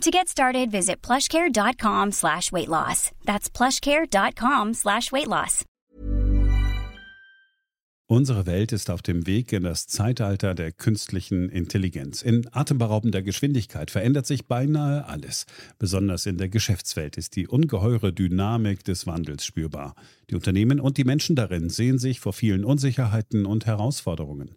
To get started, visit plushcare.com slash weight loss. That's plushcare.com slash weight loss. Unsere Welt ist auf dem Weg in das Zeitalter der künstlichen Intelligenz. In atemberaubender Geschwindigkeit verändert sich beinahe alles. Besonders in der Geschäftswelt ist die ungeheure Dynamik des Wandels spürbar. Die Unternehmen und die Menschen darin sehen sich vor vielen Unsicherheiten und Herausforderungen.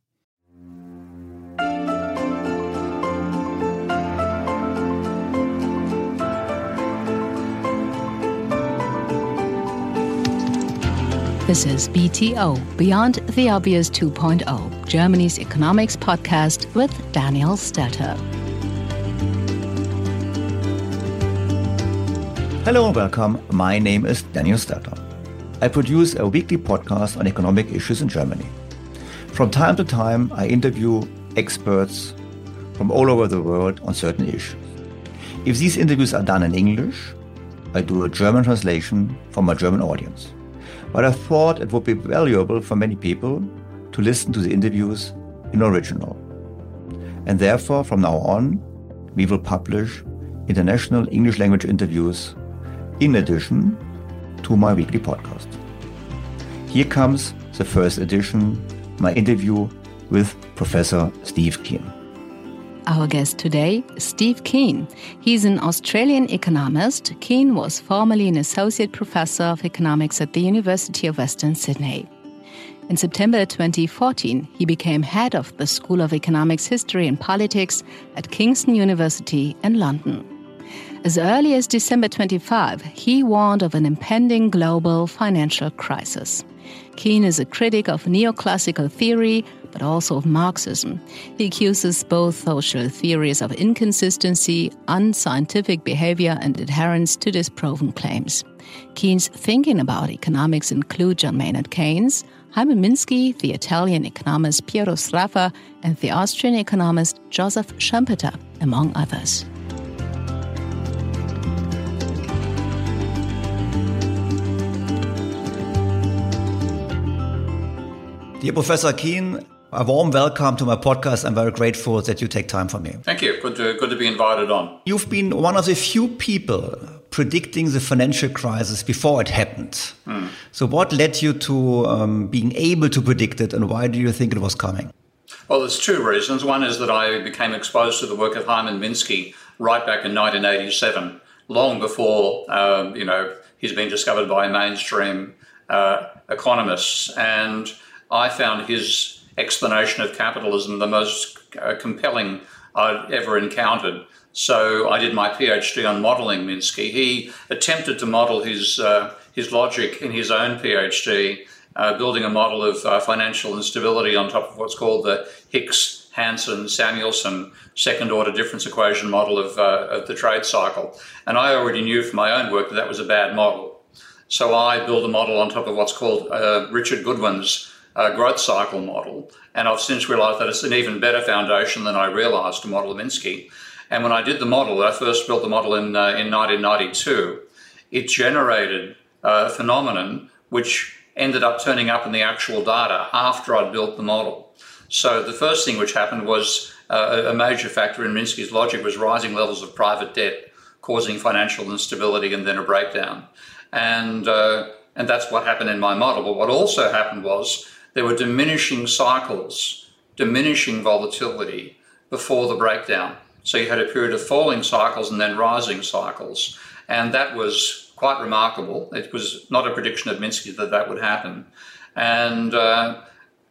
This is BTO, Beyond the Obvious 2.0, Germany's economics podcast with Daniel Stelter. Hello and welcome. My name is Daniel Stelter. I produce a weekly podcast on economic issues in Germany. From time to time, I interview experts from all over the world on certain issues. If these interviews are done in English, I do a German translation for my German audience but I thought it would be valuable for many people to listen to the interviews in original. And therefore, from now on, we will publish international English language interviews in addition to my weekly podcast. Here comes the first edition, my interview with Professor Steve Keen. Our guest today, Steve Keen. He's an Australian economist. Keen was formerly an associate professor of economics at the University of Western Sydney. In September 2014, he became head of the School of Economics, History and Politics at Kingston University in London. As early as December 25, he warned of an impending global financial crisis. Keen is a critic of neoclassical theory, but also of Marxism. He accuses both social theories of inconsistency, unscientific behavior, and adherence to disproven claims. Keen's thinking about economics include John Maynard Keynes, Hyman Minsky, the Italian economist Piero Sraffa, and the Austrian economist Joseph Schumpeter, among others. Dear Professor Keen, a warm welcome to my podcast. I'm very grateful that you take time for me. Thank you. Good to, good to be invited on. You've been one of the few people predicting the financial crisis before it happened. Hmm. So, what led you to um, being able to predict it, and why do you think it was coming? Well, there's two reasons. One is that I became exposed to the work of Hyman Minsky right back in 1987, long before uh, you know he's been discovered by mainstream uh, economists and I found his explanation of capitalism the most uh, compelling I've ever encountered. So I did my PhD on modeling Minsky. He attempted to model his uh, his logic in his own PhD, uh, building a model of uh, financial instability on top of what's called the Hicks Hansen Samuelson second order difference equation model of, uh, of the trade cycle. And I already knew from my own work that that was a bad model. So I built a model on top of what's called uh, Richard Goodwin's uh, growth cycle model. And I've since realized that it's an even better foundation than I realized to model Minsky. And when I did the model, I first built the model in, uh, in 1992, it generated a phenomenon which ended up turning up in the actual data after I'd built the model. So the first thing which happened was uh, a major factor in Minsky's logic was rising levels of private debt, causing financial instability and then a breakdown. And uh, and that's what happened in my model. But what also happened was there were diminishing cycles, diminishing volatility before the breakdown. So you had a period of falling cycles and then rising cycles. And that was quite remarkable. It was not a prediction of Minsky that that would happen. And uh,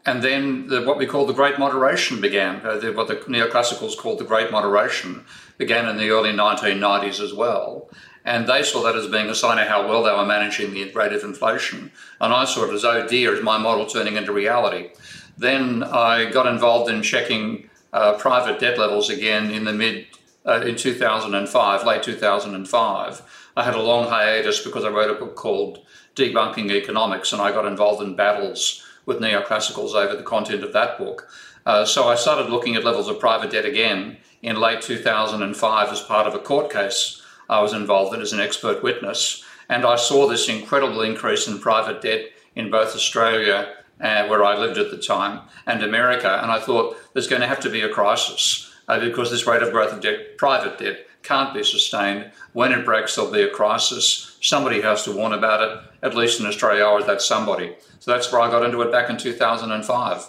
and then the, what we call the Great Moderation began. Uh, the, what the neoclassicals called the Great Moderation began in the early 1990s as well. And they saw that as being a sign of how well they were managing the rate of inflation. And I saw it as, oh dear, is my model turning into reality? Then I got involved in checking uh, private debt levels again in the mid, uh, in 2005, late 2005. I had a long hiatus because I wrote a book called Debunking Economics, and I got involved in battles with neoclassicals over the content of that book. Uh, so I started looking at levels of private debt again in late 2005 as part of a court case I was involved in as an expert witness. And I saw this incredible increase in private debt in both Australia, uh, where I lived at the time, and America. And I thought there's going to have to be a crisis uh, because this rate of growth of debt, private debt can't be sustained. When it breaks, there'll be a crisis. Somebody has to warn about it. At least in Australia, was that somebody. So that's where I got into it back in 2005.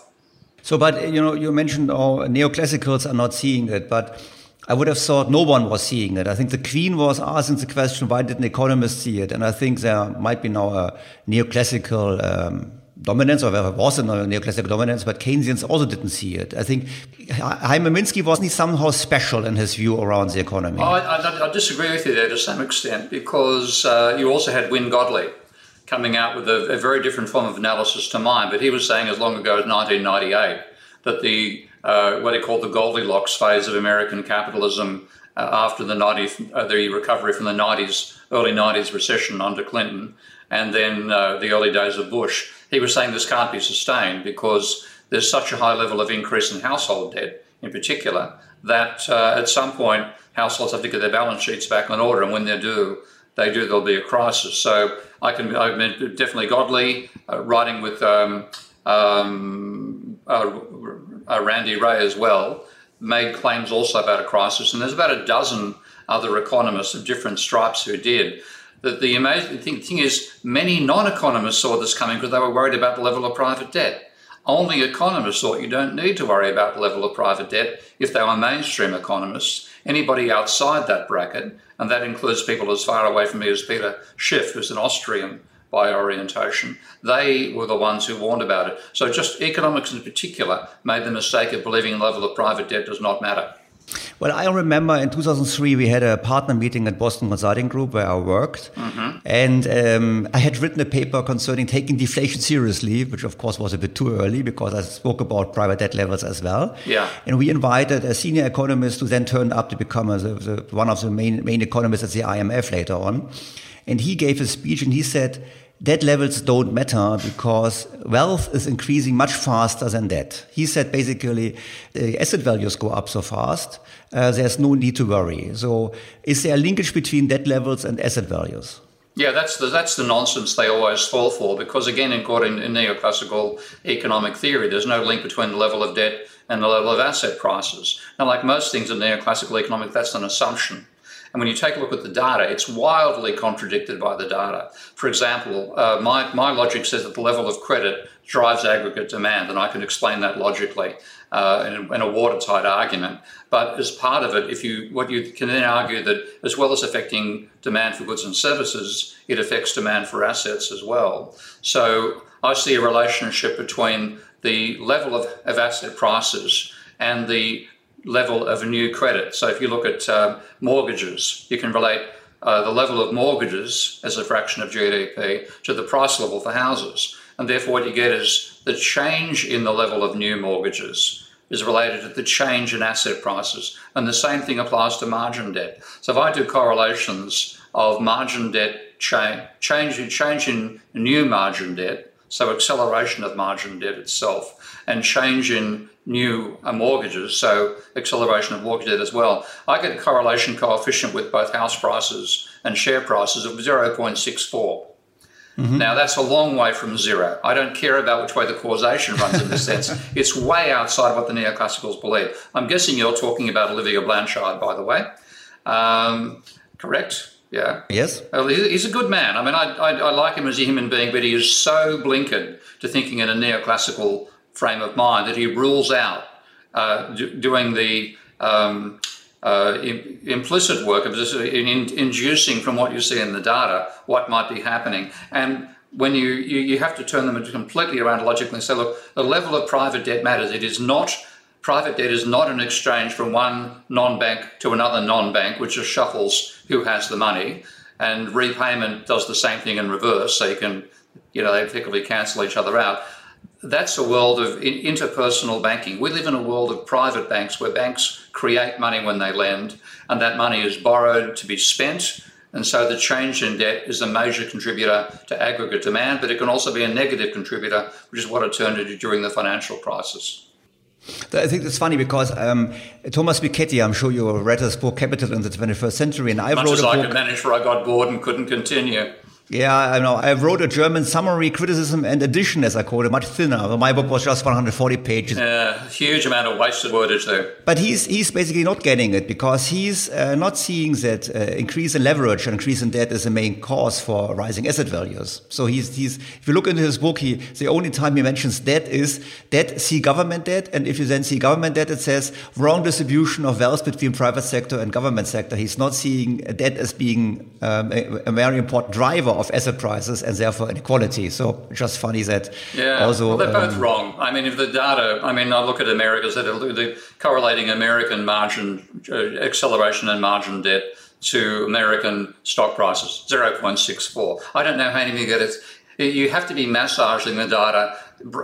So, but you know, you mentioned oh, neoclassicals are not seeing it, but I would have thought no one was seeing it. I think the Queen was asking the question, why didn't economists see it? And I think there might be now a neoclassical um, dominance, or there was a neoclassical dominance, but Keynesians also didn't see it. I think Hyman Minsky wasn't somehow special in his view around the economy. I, I, I disagree with you there to some extent because uh, you also had Wynne Godley coming out with a, a, very different form of analysis to mine, but he was saying as long ago as 1998 that the uh, what he called the Goldilocks phase of American capitalism uh, after the 90, uh, the recovery from the 90s, early 90s recession under Clinton, and then uh, the early days of Bush. He was saying this can't be sustained because there's such a high level of increase in household debt, in particular, that uh, at some point households have to get their balance sheets back in order, and when they do, they do, there'll be a crisis. So I can, I mean, definitely Godley, uh, writing with um, um, uh, uh, Randy Wray as well, made claims also about a crisis. And there's about a dozen other economists of different stripes who did. The, the amazing thing, thing is, many non economists saw this coming because they were worried about the level of private debt. Only economists thought you don't need to worry about the level of private debt if they were mainstream economists. Anybody outside that bracket, and that includes people as far away from me as Peter Schiff, who's an Austrian by orientation, they were the ones who warned about it. So just economics in particular made the mistake of believing the level of private debt does not matter. Well, I remember in 2003 we had a partner meeting at Boston Consulting Group where I worked, mm-hmm. and um, I had written a paper concerning taking deflation seriously, which of course was a bit too early because I spoke about private debt levels as well. Yeah. And we invited a senior economist who then turned up to become a, the, one of the main main economists at the IMF later on, and he gave a speech and he said debt levels don't matter because wealth is increasing much faster than debt. He said basically the asset values go up so fast, uh, there's no need to worry. So is there a linkage between debt levels and asset values? Yeah, that's the, that's the nonsense they always fall for because, again, according to neoclassical economic theory, there's no link between the level of debt and the level of asset prices. Now, like most things in neoclassical economic, that's an assumption. And when you take a look at the data, it's wildly contradicted by the data. For example, uh, my, my logic says that the level of credit drives aggregate demand, and I can explain that logically uh, in, in, a watertight argument. But as part of it, if you what you can then argue that as well as affecting demand for goods and services, it affects demand for assets as well. So I see a relationship between the level of, of asset prices and the level of new credit. So if you look at uh, mortgages, you can relate uh, the level of mortgages as a fraction of GDP to the price level for houses. And therefore, what you get is the change in the level of new mortgages is related to the change in asset prices. And the same thing applies to margin debt. So if I do correlations of margin debt change, change in new margin debt, so acceleration of margin debt itself, and change in new uh, mortgages, so acceleration of mortgage debt as well. I get a correlation coefficient with both house prices and share prices of 0.64. Mm-hmm. Now, that's a long way from zero. I don't care about which way the causation runs in this sense. It's way outside what the neoclassicals believe. I'm guessing you're talking about Olivier Blanchard, by the way. Um, correct? Yeah. Yes. he's a good man. I mean, I, I, I, like him as a human being, but he is so blinkered to thinking in a neoclassical frame of mind that he rules out uh, do, doing the um, uh, implicit work of just in, in, inducing from what you see in the data what might be happening. And when you, you, you have to turn them completely around logically and say, look, the level of private debt matters. It is not private debt is not an exchange from one non-bank to another non-bank, which just shuffles who has the money. And repayment does the same thing in reverse, so you can, you know, they effectively cancel each other out that's a world of interpersonal banking. We live in a world of private banks where banks create money when they lend, and that money is borrowed to be spent. And so the change in debt is a major contributor to aggregate demand, but it can also be a negative contributor, which is what it turned into during the financial crisis. I think it's funny because um, Thomas Piketty, I'm sure you read his book Capital in the 21st Century, and I Much wrote as a I book. could manage, for I got bored and couldn't continue. Yeah, I know. I wrote a German summary, criticism, and edition, as I call it, much thinner. My book was just 140 pages. Yeah, huge amount of wasted wordage there. But he's he's basically not getting it because he's uh, not seeing that uh, increase in leverage and increase in debt is the main cause for rising asset values. So he's he's if you look into his book, he the only time he mentions debt is debt see government debt, and if you then see government debt, it says wrong distribution of wealth between private sector and government sector. He's not seeing debt as being um, a, a very important driver of asset prices and therefore inequality. So just funny that yeah, also well, they're um, both wrong. I mean, if the data, I mean, I look at America's the correlating American margin uh, acceleration and margin debt to American stock prices, 0.64. I don't know how anything get it. You have to be massaging the data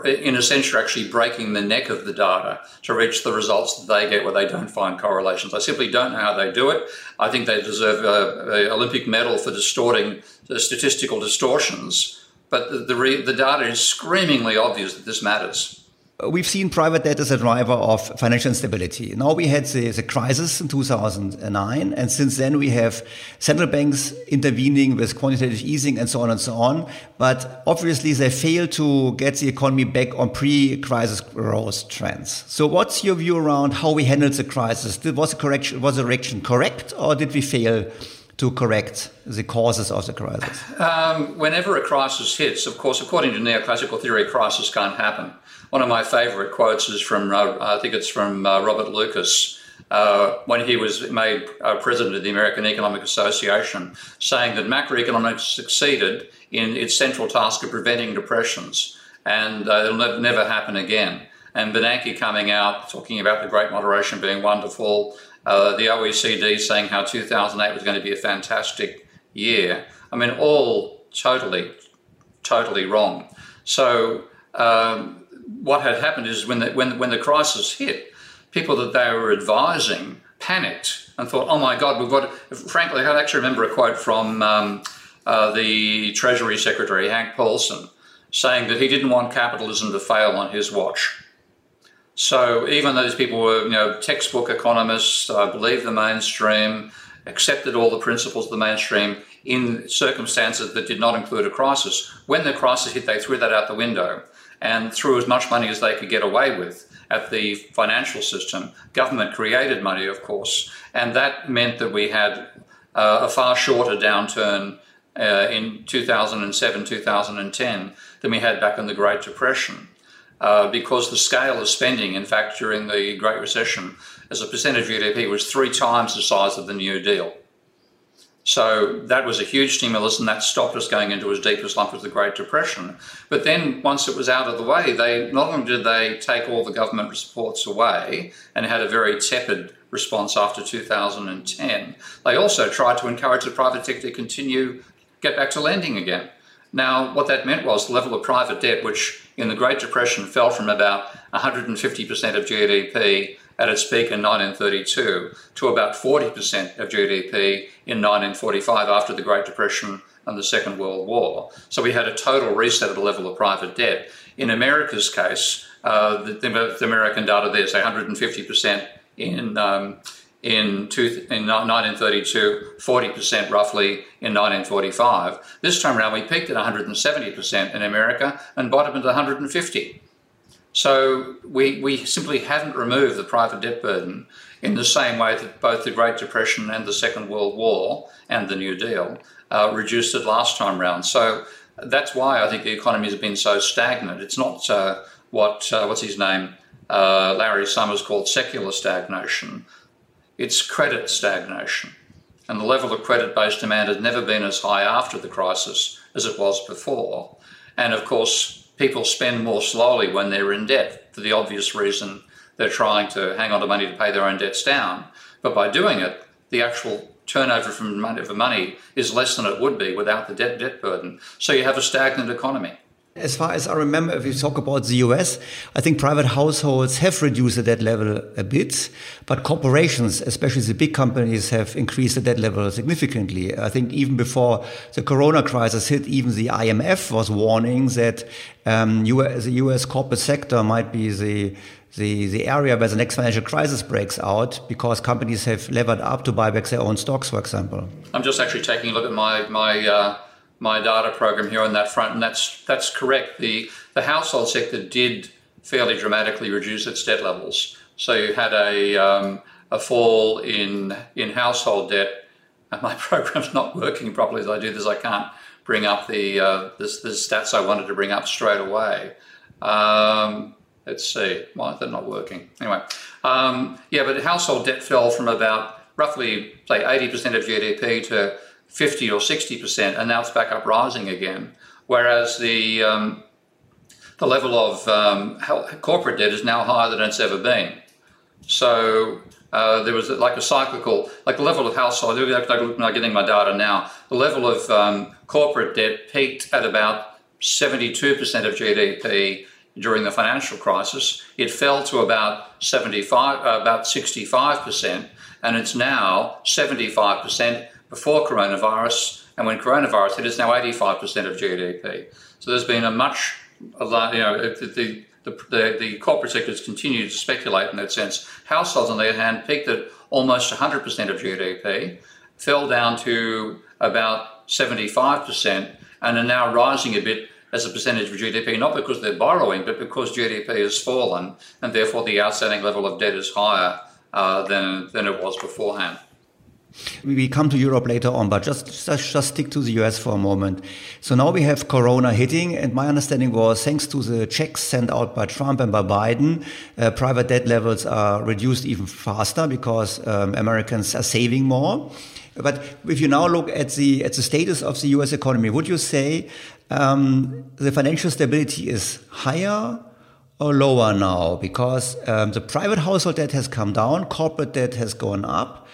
in a sense, you're actually breaking the neck of the data to reach the results that they get where they don't find correlations. I simply don't know how they do it. I think they deserve an Olympic medal for distorting the statistical distortions, but the, the, re, the data is screamingly obvious that this matters. Uh, we've seen private debt as a driver of financial instability. Now we had the, the, crisis in 2009, and since then we have central banks intervening with quantitative easing and so on and so on. But obviously they fail to get the economy back on pre-crisis growth trends. So what's your view around how we handled the crisis? Was the correction was the direction correct, or did we fail? To correct the causes of the crisis? Um, whenever a crisis hits, of course, according to neoclassical theory, crisis can't happen. One of my favorite quotes is from, uh, I think it's from uh, Robert Lucas. Uh, when he was made uh, president of the American Economic Association, saying that macroeconomics succeeded in its central task of preventing depressions and uh, it'll never happen again. And Bernanke coming out talking about the Great Moderation being wonderful, uh, the OECD saying how 2008 was going to be a fantastic year. I mean, all totally, totally wrong. So um, what had happened is when the, when, when the crisis hit, people that they were advising panicked and thought, oh my God, we've got, frankly, I actually remember a quote from um, uh, the Treasury Secretary, Hank Paulson, saying that he didn't want capitalism to fail on his watch. So even though these people were, you know, textbook economists, I believe the mainstream, accepted all the principles of the mainstream in circumstances that did not include a crisis. When the crisis hit, they threw that out the window and threw as much money as they could get away with at the financial system. Government created money, of course, and that meant that we had uh, a far shorter downturn uh, in 2007, 2010 than we had back in the Great Depression. Uh, because the scale of spending, in fact, during the Great Recession, as a percentage of GDP, was three times the size of the New Deal. So that was a huge stimulus, and that stopped us going into as deep a slump as the Great Depression. But then, once it was out of the way, they not only did they take all the government supports away and had a very tepid response after 2010, they also tried to encourage the private sector to continue get back to lending again. Now, what that meant was the level of private debt, which in the Great Depression fell from about 150% of GDP at its peak in 1932 to about 40% of GDP in 1945 after the Great Depression and the Second World War. So we had a total reset of the level of private debt. In America's case, uh, the, the, American data there is 150% in um, in, two, in 1932, 40% roughly in 1945. This time around, we peaked at 170% in America and bottomed at 150. So we, we simply haven't removed the private debt burden in the same way that both the Great Depression and the Second World War and the New Deal uh, reduced it last time round. So that's why I think the economy has been so stagnant. It's not uh, what uh, what's his name uh, Larry Summers called secular stagnation. It's credit stagnation, and the level of credit-based demand has never been as high after the crisis as it was before. And of course, people spend more slowly when they're in debt for the obvious reason they're trying to hang on to money to pay their own debts down. But by doing it, the actual turnover from money, for money is less than it would be without the debt, debt burden. So you have a stagnant economy. As far as I remember, if you talk about the US, I think private households have reduced the debt level a bit, but corporations, especially the big companies, have increased the debt level significantly. I think even before the corona crisis hit, even the IMF was warning that um, US, the US corporate sector might be the the, the area where the next financial crisis breaks out because companies have levered up to buy back their own stocks, for example. I'm just actually taking a look at my, my, uh, my data program here on that front, and that's, that's correct. The, the household sector did fairly dramatically reduce its debt levels. So you had a, um, a fall in, in household debt. And my program's not working properly as I do this. I can't bring up the, uh, the, the stats I wanted to bring up straight away. Um, Let's see, why they're not working? Anyway, um, yeah, but household debt fell from about roughly, say, 80% of GDP to 50 or 60%, and now it's back up rising again. Whereas the um, the level of um, corporate debt is now higher than it's ever been. So uh, there was like a cyclical, like the level of household, I'm getting my data now, the level of um, corporate debt peaked at about 72% of GDP during the financial crisis. It fell to about 75, uh, about 65%, and it's now 75% before coronavirus. And when coronavirus hit, it's now 85% of GDP. So there's been a much, you know, the, the, the, the corporate sectors continue to speculate in that sense. Households, on the other hand, peaked at almost 100% of GDP, fell down to about 75%, and are now rising a bit as a percentage of GDP, not because they're borrowing, but because GDP has fallen and therefore the outstanding level of debt is higher uh, than, than it was beforehand. We come to Europe later on, but just, just, just stick to the US for a moment. So now we have Corona hitting, and my understanding was thanks to the checks sent out by Trump and by Biden, uh, private debt levels are reduced even faster because um, Americans are saving more. But if you now look at the at the status of the U.S. economy, would you say um, the financial stability is higher or lower now because um, the private household debt has come down, corporate debt has gone up?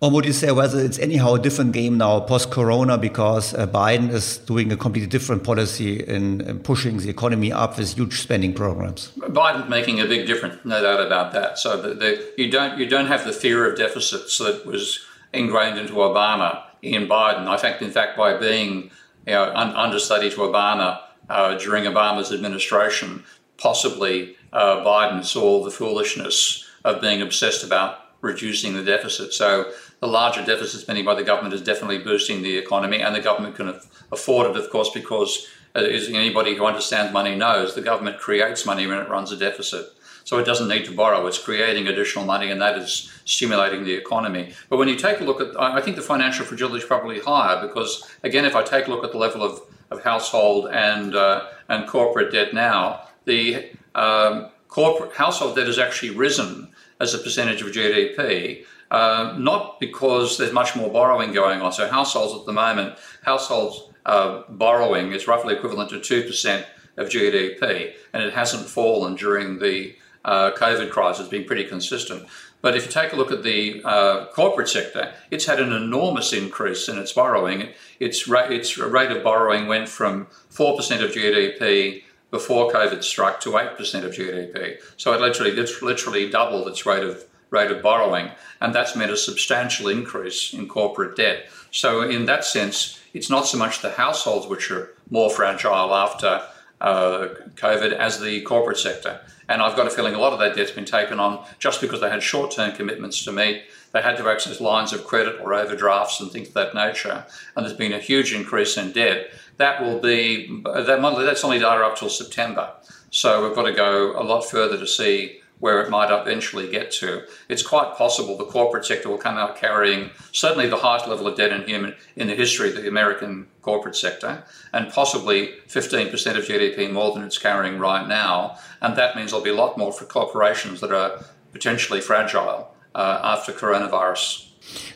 Or would you say whether it's anyhow a different game now post corona because uh, Biden is doing a completely different policy in, in, pushing the economy up with huge spending programs? Biden's making a big difference, no doubt about that. So the, the, you don't you don't have the fear of deficits that was ingrained into Obama in Biden. I fact, in fact, by being you know, un- understudy to Obama uh, during Obama's administration, possibly uh, Biden saw the foolishness of being obsessed about reducing the deficit. So the larger deficit spending by the government is definitely boosting the economy, and the government can afford it, of course, because uh, as anybody who understands money knows, the government creates money when it runs a deficit. So it doesn't need to borrow. It's creating additional money, and that is stimulating the economy. But when you take a look at, I think the financial fragility is probably higher because, again, if I take a look at the level of, of household and uh, and corporate debt now, the um, corporate household debt has actually risen as a percentage of GDP. Uh, not because there's much more borrowing going on. So households at the moment, households uh, borrowing is roughly equivalent to two percent of GDP, and it hasn't fallen during the uh, COVID crisis, it's been pretty consistent. But if you take a look at the uh, corporate sector, it's had an enormous increase in its borrowing. Its, ra- its rate of borrowing went from 4% of GDP before COVID struck to 8% of GDP. So it literally, it's literally doubled its rate of, rate of borrowing. And that's meant a substantial increase in corporate debt. So, in that sense, it's not so much the households which are more fragile after uh, COVID as the corporate sector. And I've got a feeling a lot of that debt's been taken on just because they had short term commitments to meet. They had to access lines of credit or overdrafts and things of that nature. And there's been a huge increase in debt. That will be, that, that's only data up till September. So we've got to go a lot further to see where it might eventually get to. It's quite possible the corporate sector will come out carrying certainly the highest level of debt in human in the history of the American corporate sector, and possibly 15% of GDP more than it's carrying right now. And that means there'll be a lot more for corporations that are potentially fragile uh, after coronavirus.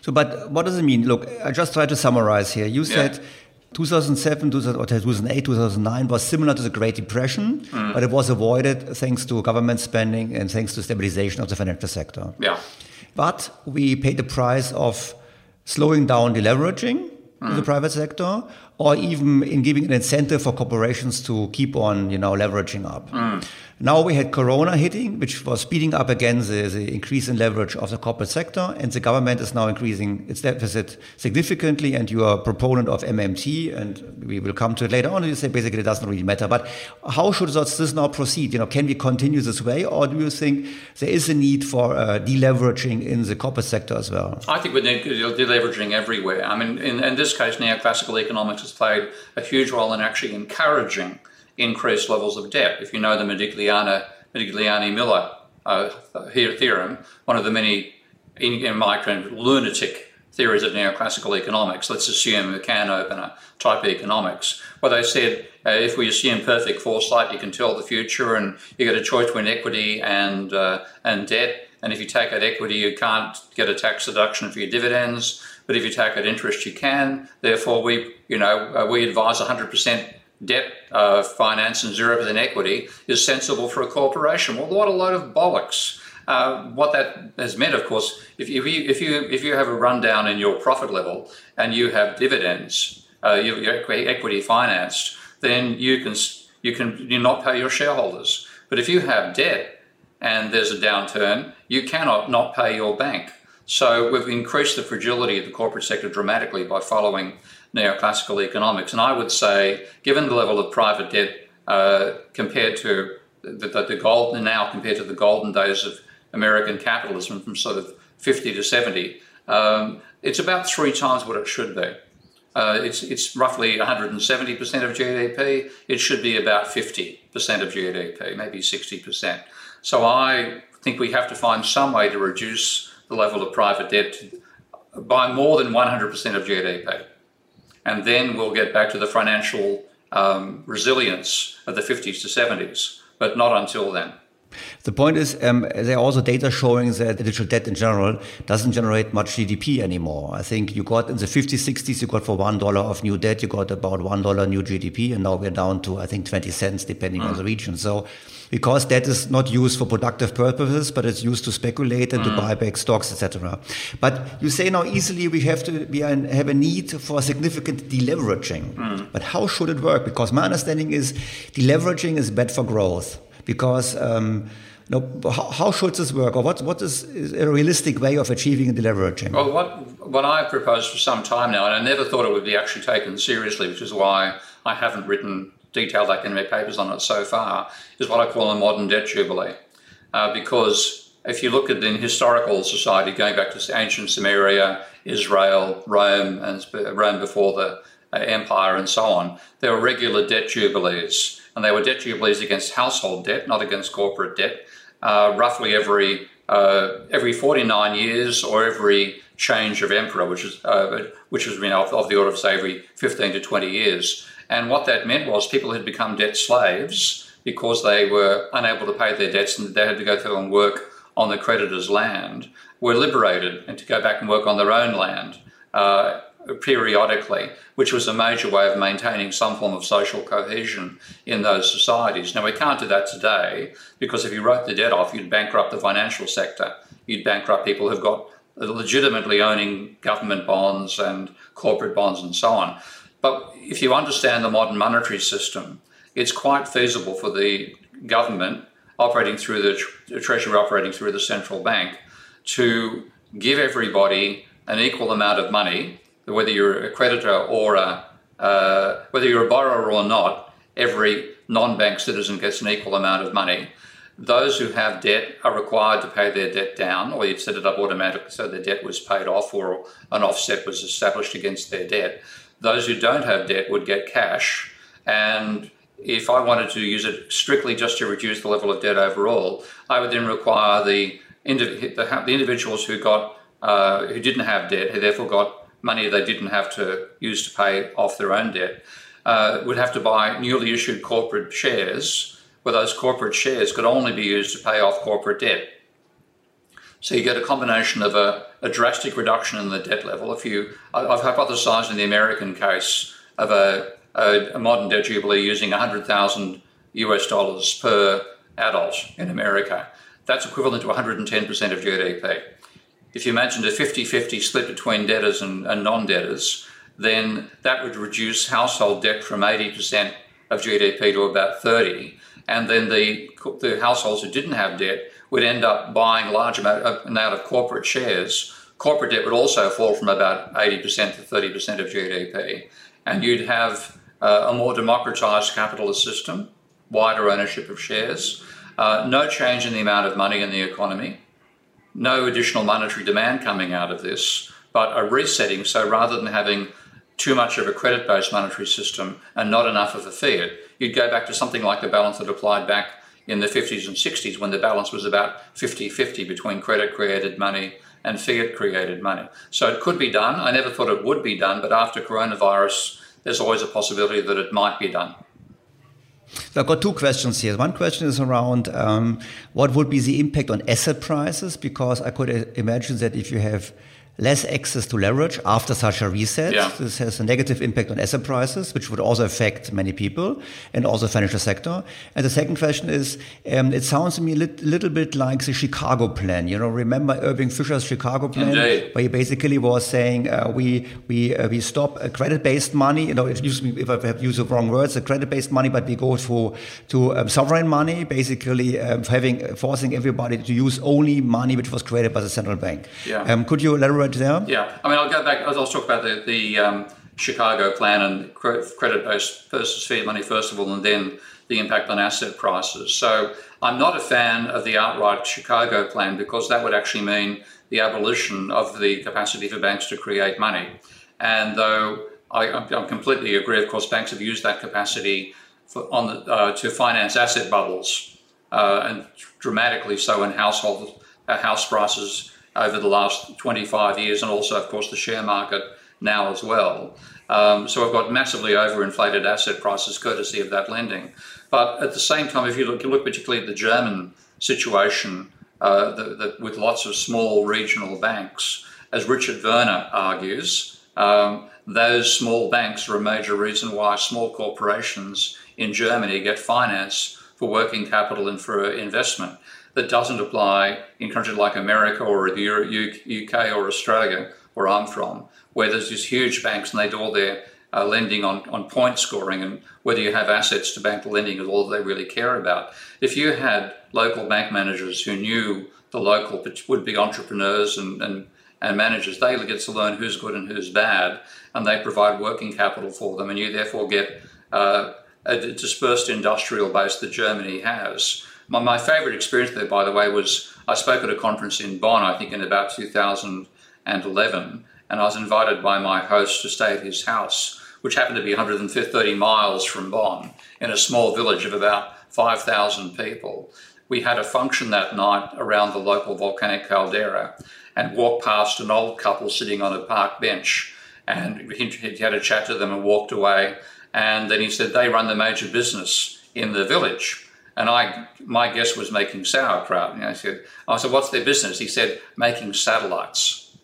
So, but what does it mean? Look, I just try to summarize here. You said. Yeah 2007, 2008, 2009 was similar to the Great Depression, mm. but it was avoided thanks to government spending and thanks to stabilization of the financial sector. Yeah. But we paid the price of slowing down deleveraging mm. in the private sector, or even in giving an incentive for corporations to keep on, you know, leveraging up. Mm. Now we had Corona hitting, which was speeding up again the, the, increase in leverage of the corporate sector, and the government is now increasing its deficit significantly. And you are a proponent of MMT, and we will come to it later on. You say basically it doesn't really matter. But how should this now proceed? You know, can we continue this way, or do you think there is a need for uh, deleveraging in the corporate sector as well? I think we need deleveraging everywhere. I mean, in, in this case, neoclassical economics has played a huge role in actually encouraging increased levels of debt. If you know the Modigliani Miller uh, theorem, one of the many, in, in my opinion, lunatic theories of neoclassical economics, let's assume a can opener type economics, where they said uh, if we assume perfect foresight, you can tell the future and you get a choice between equity and, uh, and debt. And if you take out equity, you can't get a tax deduction for your dividends. But if you take out interest, you can. Therefore, we, you know, uh, we advise 100% debt uh, finance and 0% equity is sensible for a corporation. Well, what a load of bollocks. Uh, what that has meant, of course, if you, if you if you have a rundown in your profit level and you have dividends, uh, you're equity financed, then you can you can you not pay your shareholders. But if you have debt and there's a downturn, you cannot not pay your bank. So we've increased the fragility of the corporate sector dramatically by following neoclassical economics. And I would say, given the level of private debt uh, compared to the, the, the golden now compared to the golden days of American capitalism from sort of 50 to 70, um, it's about three times what it should be. Uh, it's, it's roughly 170% of GDP. It should be about 50% of GDP, maybe 60%. So I think we have to find some way to reduce the level of private debt by more than 100% of GDP and then we'll get back to the financial um, resilience of the 50s to 70s, but not until then. The point is, um, there are also data showing that digital debt in general doesn't generate much GDP anymore. I think you got in the 50s, 60s, you got for $1 of new debt, you got about $1 new GDP, and now we're down to, I think, 20 cents depending mm. on the region. So because that is not used for productive purposes, but it's used to speculate and mm. to buy back stocks, etc. But you say now easily we have to we have a need for significant deleveraging. Mm. But how should it work? Because my understanding is deleveraging is bad for growth because. Um, how, how, should this work, or what, what is, is, a realistic way of achieving deleveraging? Well, what, what I've proposed for some time now, and I never thought it would be actually taken seriously, which is why I haven't written detailed academic papers on it so far, is what I call a modern debt jubilee. Uh, because if you look at the historical society, going back to ancient Sumeria, Israel, Rome, and Rome before the uh, empire, and so on, there were regular debt jubilees. And they were debt jubilees against household debt, not against corporate debt, uh, roughly every uh, every 49 years or every change of emperor, which is uh, which you know, of, of the order of say every 15 to 20 years. And what that meant was people had become debt slaves because they were unable to pay their debts and they had to go through and work on the creditor's land, were liberated and to go back and work on their own land. Uh, periodically, which was a major way of maintaining some form of social cohesion in those societies. Now, we can't do that today because if you wrote the debt off, you'd bankrupt the financial sector. You'd bankrupt people who've got legitimately owning government bonds and corporate bonds and so on. But if you understand the modern monetary system, it's quite feasible for the government operating through the, the Treasury, operating through the central bank, to give everybody an equal amount of money, whether you're a creditor or a uh, whether you're a borrower or not, every non-bank citizen gets an equal amount of money. Those who have debt are required to pay their debt down, or you'd set it up automatically so the debt was paid off or an offset was established against their debt. Those who don't have debt would get cash, and if I wanted to use it strictly just to reduce the level of debt overall, I would then require the, the, the individuals who got uh, who didn't have debt, who therefore got money they didn't have to use to pay off their own debt, uh, would have to buy newly issued corporate shares, where those corporate shares could only be used to pay off corporate debt. So you get a combination of a, a drastic reduction in the debt level. If you, I've hypothesized in the American case of a, a, a modern debt jubilee using 100,000 US dollars per adult in America. That's equivalent to 110% of GDP. If you imagined a 50 50 split between debtors and, and non debtors, then that would reduce household debt from 80% of GDP to about 30. And then the, the households who didn't have debt would end up buying a large amount of, amount of corporate shares. Corporate debt would also fall from about 80% to 30% of GDP. And you'd have uh, a more democratized capitalist system, wider ownership of shares, uh, no change in the amount of money in the economy, no additional monetary demand coming out of this, but a resetting. So rather than having too much of a credit based monetary system and not enough of a fiat, you'd go back to something like the balance that applied back in the 50s and 60s when the balance was about 50 50 between credit created money and fiat created money. So it could be done. I never thought it would be done, but after coronavirus, there's always a possibility that it might be done. So I've got two questions here. One question is around um, what would be the impact on asset prices, because I could imagine that if you have less access to leverage after such a reset. Yeah. This has a negative impact on asset prices, which would also affect many people and also the financial sector. And the second question is, um, it sounds to me a lit little bit like the Chicago plan. You know, remember Irving Fisher's Chicago plan, Indeed. where he basically was saying uh, we we uh, we stop credit-based money. You know, excuse me if I have used the wrong words, the credit-based money, but we go to to um, sovereign money, basically um, having forcing everybody to use only money which was created by the central bank. Yeah. Um, could you elaborate? There? Yeah, I mean, I'll go back. I'll talk about the, the um, Chicago plan and credit based versus fiat money first of all, and then the impact on asset prices. So I'm not a fan of the outright Chicago plan because that would actually mean the abolition of the capacity for banks to create money. And though I, I completely agree, of course, banks have used that capacity for, on the, uh, to finance asset bubbles, uh, and dramatically so in household uh, house prices over the last 25 years, and also, of course, the share market now as well. Um, so we've got massively overinflated asset prices courtesy of that lending. But at the same time, if you look, you look particularly at the German situation uh, the, the, with lots of small regional banks, as Richard Werner argues, um, those small banks are a major reason why small corporations in Germany get finance for working capital and for investment that doesn't apply in countries like America or the UK or Australia, where I'm from, where there's these huge banks and they do all their uh, lending on, on point scoring and whether you have assets to bank the lending is all they really care about. If you had local bank managers who knew the local would be entrepreneurs and, and, and managers, they get to learn who's good and who's bad, and they provide working capital for them, and you therefore get uh, a dispersed industrial base that Germany has. My, my favorite experience there, by the way, was I spoke at a conference in Bonn, I think in about 2011, and I was invited by my host to stay at his house, which happened to be 130 miles from Bonn, in a small village of about 5,000 people. We had a function that night around the local volcanic caldera and walked past an old couple sitting on a park bench. And he, he had a chat to them and walked away. And then he said, They run the major business in the village. And I, my guess was making sauerkraut. And I said, I said, what's their business? He said, making satellites.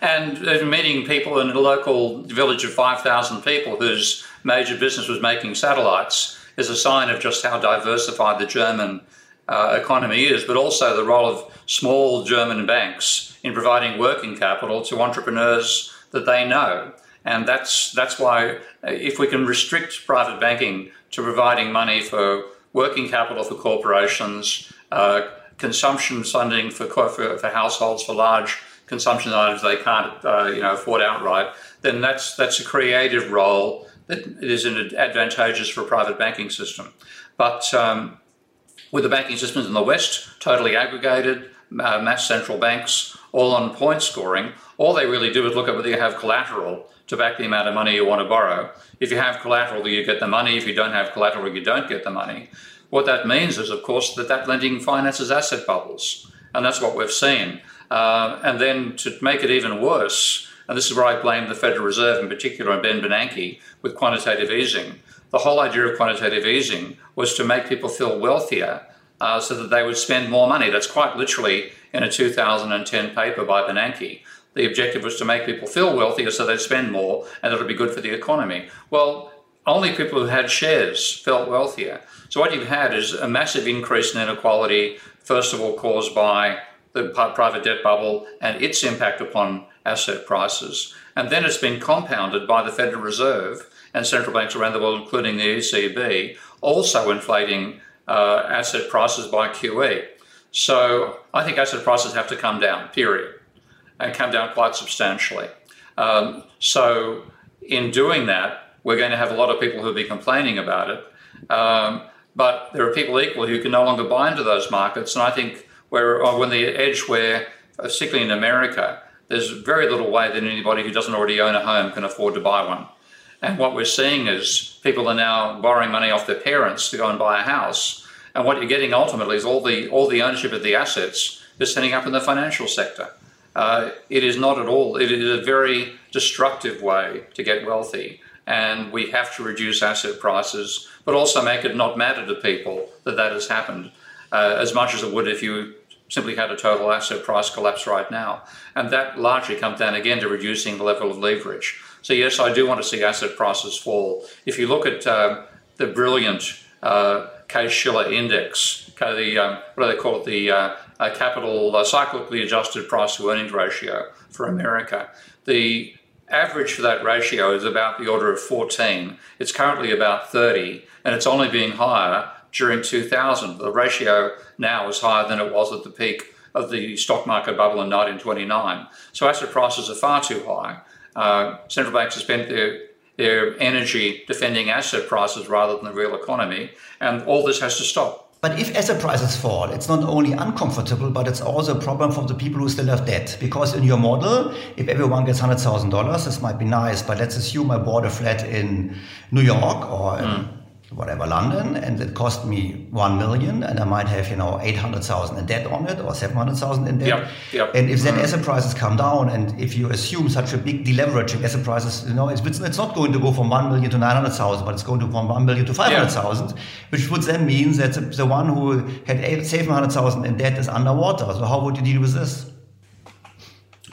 and meeting people in a local village of 5,000 people whose major business was making satellites is a sign of just how diversified the German uh, economy is, but also the role of small German banks in providing working capital to entrepreneurs that they know. And that's, that's why, uh, if we can restrict private banking to providing money for working capital for corporations, uh, consumption funding for, for, for, households for large consumption items they can't uh, you know, afford outright, then that's, that's a creative role that is advantageous for a private banking system. But um, with the banking systems in the West totally aggregated, uh, mass central banks, all on point scoring, all they really do is look at whether you have collateral to back the amount of money you want to borrow. If you have collateral, you get the money. If you don't have collateral, you don't get the money. What that means is, of course, that that lending finances asset bubbles. And that's what we've seen. Uh, and then to make it even worse, and this is where I blame the Federal Reserve in particular and Ben Bernanke with quantitative easing. The whole idea of quantitative easing was to make people feel wealthier uh, so that they would spend more money. That's quite literally in a 2010 paper by Bernanke. The objective was to make people feel wealthier so they'd spend more and it would be good for the economy. Well, only people who had shares felt wealthier. So what you've had is a massive increase in inequality, first of all caused by the private debt bubble and its impact upon asset prices. And then it's been compounded by the Federal Reserve and central banks around the world, including the ECB, also inflating uh, asset prices by QE. So I think asset prices have to come down, period, and come down quite substantially. Um, so in doing that, we're going to have a lot of people who'll be complaining about it. Um, but there are people equally who can no longer buy into those markets. And I think we're on the edge where, particularly in America, there's very little way that anybody who doesn't already own a home can afford to buy one. And what we're seeing is people are now borrowing money off their parents to go and buy a house. And what you're getting ultimately is all the all the ownership of the assets is ending up in the financial sector. Uh, it is not at all. It is a very destructive way to get wealthy, and we have to reduce asset prices, but also make it not matter to people that that has happened uh, as much as it would if you simply had a total asset price collapse right now. And that largely comes down again to reducing the level of leverage. So, yes, I do want to see asset prices fall. If you look at uh, the brilliant uh, Case-Shiller index, the, um, what do they call it, the capital uh, cyclically adjusted price to earnings ratio for America, the average for that ratio is about the order of 14. It's currently about 30, and it's only being higher during 2000. The ratio now is higher than it was at the peak of the stock market bubble in 1929. So asset prices are far too high. Uh, central banks have spent their their energy defending asset prices rather than the real economy, and all this has to stop. But if asset prices fall, it's not only uncomfortable, but it's also a problem for the people who still have debt. Because in your model, if everyone gets $100,000, this might be nice, but let's assume I bought a flat in New York or mm whatever London, and it cost me one million, and I might have you know eight hundred thousand in debt on it or seven hundred thousand in debt. Yep, yep. And if then mm. asset prices come down, and if you assume such a big deleveraging, asset prices, you know, it's, it's not going to go from one million to nine hundred thousand, but it's going to from one million to five hundred thousand, yeah. which would then mean that the, the one who had seven hundred thousand in debt is underwater. So how would you deal with this?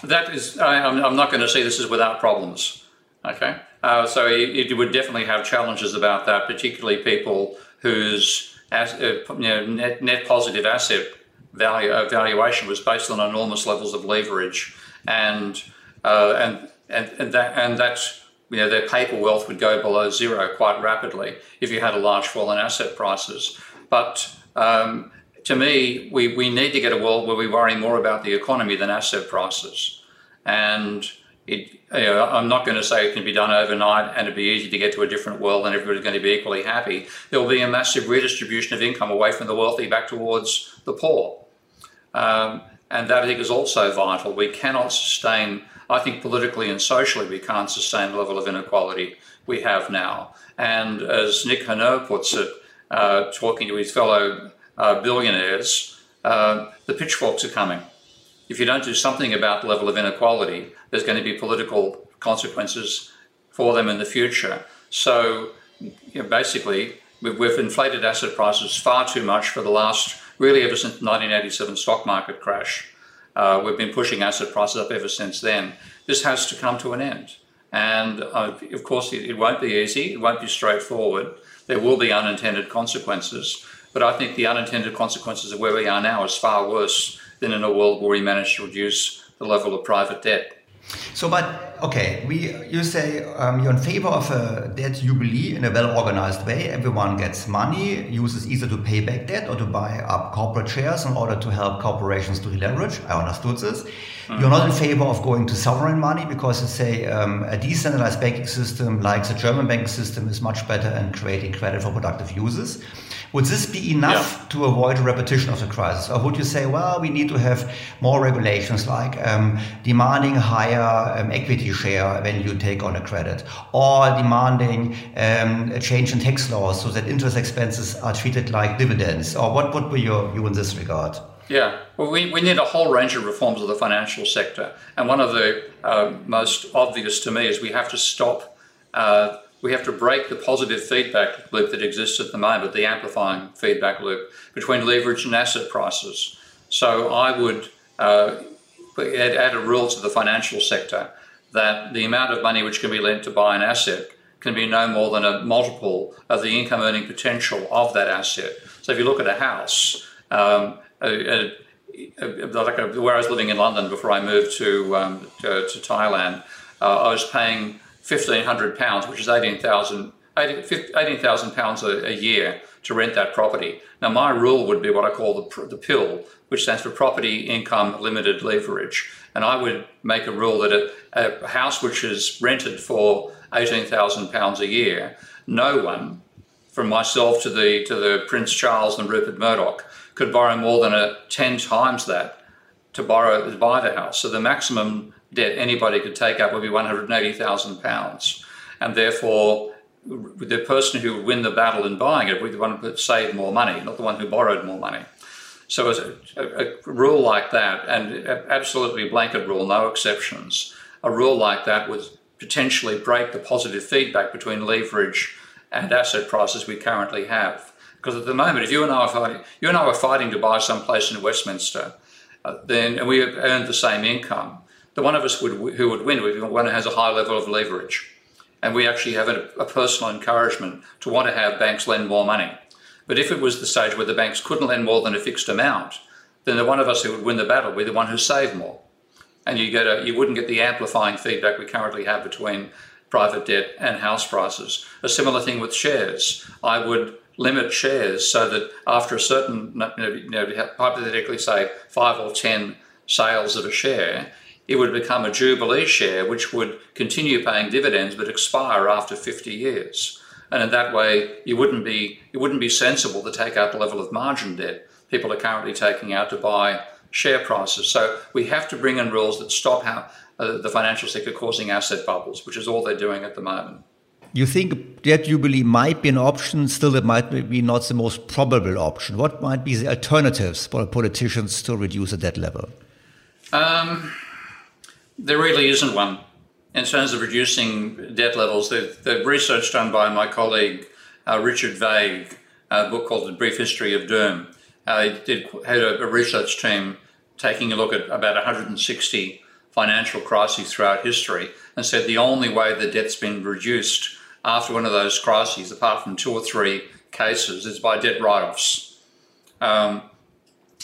That is, I, I'm not going to say this is without problems. Okay. Uh, so you, would definitely have challenges about that, particularly people whose as, uh, you know, net, net positive asset value uh, valuation was based on enormous levels of leverage, and uh, and and and that and that's you know their paper wealth would go below zero quite rapidly if you had a large fall in asset prices. But um, to me, we, we need to get a world where we worry more about the economy than asset prices, and it, you know, I'm not going to say it can be done overnight and it'd be easy to get to a different world and everybody's going to be equally happy. There will be a massive redistribution of income away from the wealthy back towards the poor. Um, and that I think is also vital. We cannot sustain, I think politically and socially, we can't sustain the level of inequality we have now. And as Nick Hanauer puts it, uh, talking to his fellow uh, billionaires, uh, the pitchforks are coming if you don't do something about the level of inequality, there's going to be political consequences for them in the future. So you know, basically, we've, we've, inflated asset prices far too much for the last, really ever since the 1987 stock market crash. Uh, we've been pushing asset prices up ever since then. This has to come to an end. And uh, of course, it, it won't be easy, it won't be straightforward. There will be unintended consequences. But I think the unintended consequences of where we are now is far worse than in a world where we managed to reduce the level of private debt. So, but okay, we you say um, you're in favor of a debt jubilee in a well-organized way. Everyone gets money, uses either to pay back debt or to buy up corporate shares in order to help corporations to leverage. I understood this. Mm-hmm. You're not in favor of going to sovereign money because you say um, a decentralized banking system like the German banking system is much better in creating credit for productive uses. Would this be enough yeah. to avoid a repetition of the crisis? Or would you say, well, we need to have more regulations like um, demanding higher um, equity share when you take on a credit, or demanding um, a change in tax laws so that interest expenses are treated like dividends? Or what would be your view in this regard? Yeah, well, we, we need a whole range of reforms of the financial sector. And one of the uh, most obvious to me is we have to stop. Uh, we have to break the positive feedback loop that exists at the moment, the amplifying feedback loop between leverage and asset prices. So I would uh, add, add a rule to the financial sector that the amount of money which can be lent to buy an asset can be no more than a multiple of the income earning potential of that asset. So if you look at a house, um, a, a, like where I was living in London before I moved to, um, to, to, Thailand, uh, I was paying £1,500, which is 18,000 18, pounds a year to rent that property. Now, my rule would be what I call the, the PILL, which stands for Property Income Limited Leverage. And I would make a rule that a, a house which is rented for £18,000 a year, no one, from myself to the, to the Prince Charles and Rupert Murdoch, could borrow more than a 10 times that to borrow to buy the house. So the maximum debt anybody could take up would be £180,000. And therefore, the person who would win the battle in buying it would be the one who would save more money, not the one who borrowed more money. So, a, a, a rule like that, and absolutely blanket rule, no exceptions, a rule like that would potentially break the positive feedback between leverage and asset prices we currently have. Because at the moment, if you and I are fighting, you and I are fighting to buy some place in Westminster, uh, then we have earned the same income, the one of us would, who would win would be the one who has a high level of leverage. And we actually have a, a personal encouragement to want to have banks lend more money. But if it was the stage where the banks couldn't lend more than a fixed amount, then the one of us who would win the battle would be the one who saved more. And you, get a, you wouldn't get the amplifying feedback we currently have between private debt and house prices. A similar thing with shares. I would limit shares so that after a certain, you know, hypothetically say five or ten sales of a share, it would become a Jubilee share, which would continue paying dividends but expire after 50 years. And in that way, you wouldn't be, it wouldn't be sensible to take out the level of margin debt people are currently taking out to buy share prices. So we have to bring in rules that stop how, uh, the financial sector causing asset bubbles, which is all they're doing at the moment. You think debt jubilee might be an option, still it might be not the most probable option. What might be the alternatives for politicians to reduce the debt level? Um, there really isn't one. In terms of reducing debt levels, the, the research done by my colleague uh, Richard Vague, a book called The Brief History of Doom, uh, did, had a, a research team taking a look at about 160 financial crises throughout history and said the only way the debt's been reduced after one of those crises, apart from two or three cases, is by debt write offs. Um,